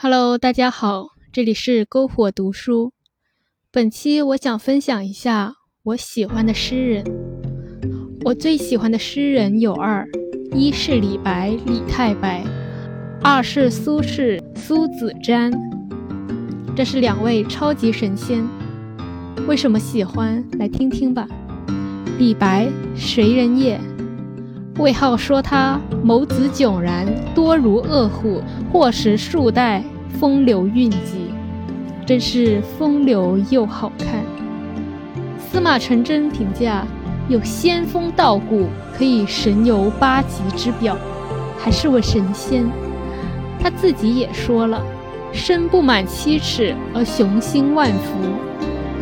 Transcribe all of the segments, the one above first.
Hello，大家好，这里是篝火读书。本期我想分享一下我喜欢的诗人。我最喜欢的诗人有二：一是李白李太白，二是苏轼苏子瞻。这是两位超级神仙。为什么喜欢？来听听吧。李白，谁人也？魏浩说他眸子迥然，多如恶虎，或时数代，风流韵极，真是风流又好看。司马承祯评价有仙风道骨，可以神游八极之表，还是位神仙。他自己也说了，身不满七尺而雄心万伏，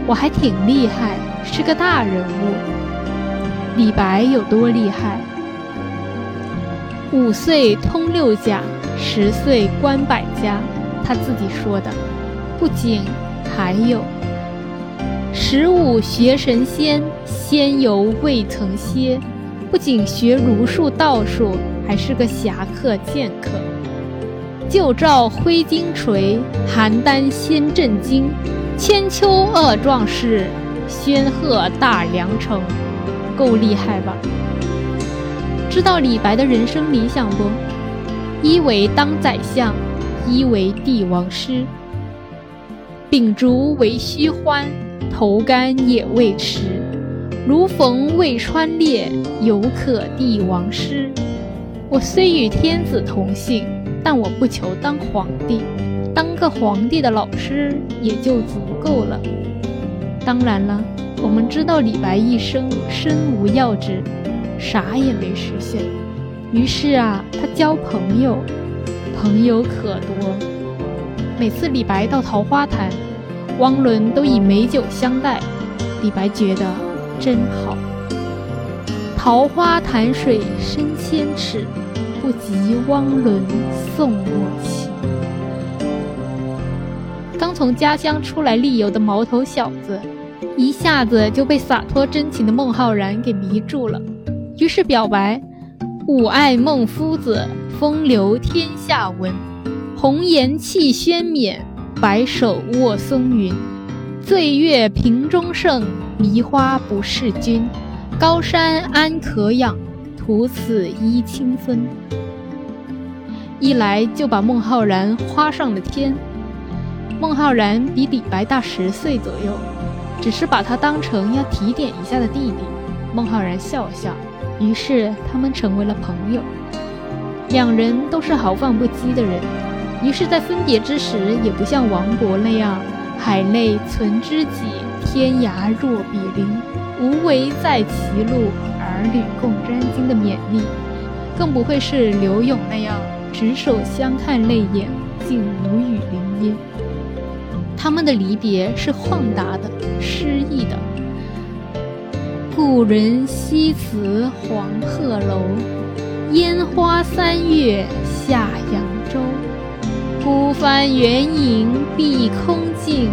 我还挺厉害，是个大人物。李白有多厉害？五岁通六甲，十岁观百家。他自己说的，不仅还有十五学神仙，仙游未曾歇。不仅学儒术道术，还是个侠客剑客。旧照挥金锤，邯郸先震惊。千秋恶壮士，仙鹤大梁城。够厉害吧？知道李白的人生理想不？一为当宰相，一为帝王师。秉烛为虚欢，投竿也未迟。如逢渭川猎，犹可帝王师。我虽与天子同姓，但我不求当皇帝，当个皇帝的老师也就足够了。当然了，我们知道李白一生身无要职。啥也没实现，于是啊，他交朋友，朋友可多。每次李白到桃花潭，汪伦都以美酒相待，李白觉得真好。桃花潭水深千尺，不及汪伦送我情。刚从家乡出来历游的毛头小子，一下子就被洒脱真情的孟浩然给迷住了。于是表白：“吾爱孟夫子，风流天下闻。红颜弃轩冕，白首卧松云。醉月瓶中圣，迷花不是君。高山安可仰，徒此揖清风。”一来就把孟浩然夸上了天。孟浩然比李白大十岁左右，只是把他当成要提点一下的弟弟。孟浩然笑笑。于是他们成为了朋友，两人都是豪放不羁的人，于是，在分别之时，也不像王勃那样“海内存知己，天涯若比邻，无为在歧路，儿女共沾巾”的勉励，更不会是柳永那样“执手相看泪眼，竟无语凝噎”。他们的离别是晃达的、诗意的。故人西辞黄鹤楼，烟花三月下扬州。孤帆远影碧空尽，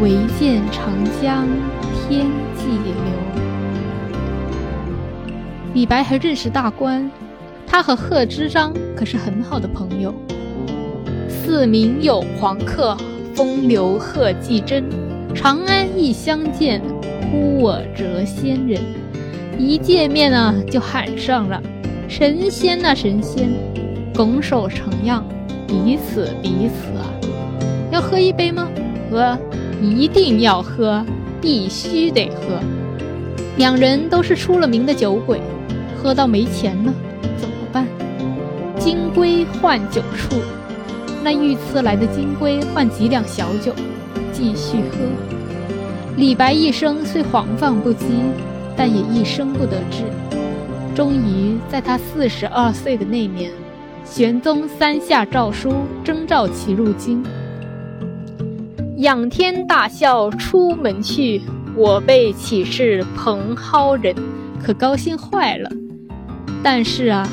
唯见长江天际流。李白还认识大关，他和贺知章可是很好的朋友。四明有黄客，风流贺季真。长安一相见。呼我谪仙人，一见面呢就喊上了神仙呐神仙，拱手成样，彼此彼此啊，要喝一杯吗？喝，一定要喝，必须得喝。两人都是出了名的酒鬼，喝到没钱了怎么办？金龟换酒处，那御赐来的金龟换几两小酒，继续喝。李白一生虽狂放不羁，但也一生不得志。终于在他四十二岁的那年，玄宗三下诏书征召其入京。仰天大笑出门去，我辈岂是蓬蒿人？可高兴坏了。但是啊，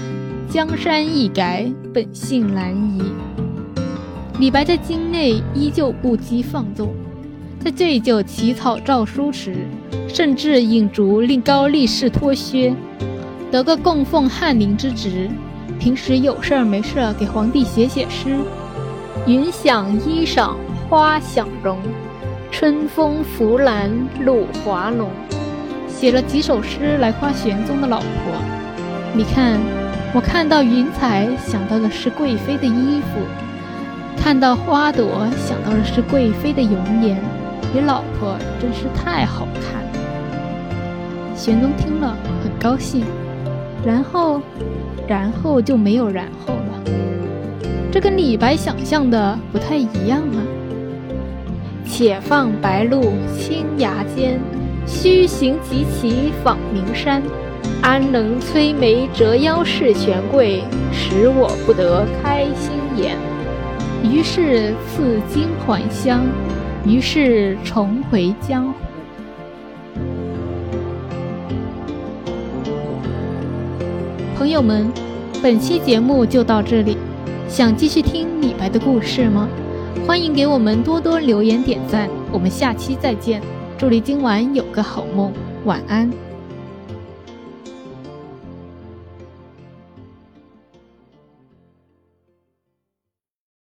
江山易改，本性难移。李白在京内依旧不羁放纵。在醉酒起草诏书时，甚至引烛令高力士脱靴，得个供奉翰林之职。平时有事儿没事儿给皇帝写写诗，云想衣裳花想容，春风拂槛露华浓。写了几首诗来夸玄宗的老婆。你看，我看到云彩，想到的是贵妃的衣服；看到花朵，想到的是贵妃的容颜。你老婆真是太好看。玄宗听了很高兴，然后，然后就没有然后了。这跟李白想象的不太一样啊！且放白鹿青崖间，须行即骑访名山。安能摧眉折腰事权贵，使我不得开心颜。于是赐金还乡，于是重回江湖。朋友们，本期节目就到这里。想继续听李白的故事吗？欢迎给我们多多留言点赞，我们下期再见。祝你今晚有个好梦，晚安。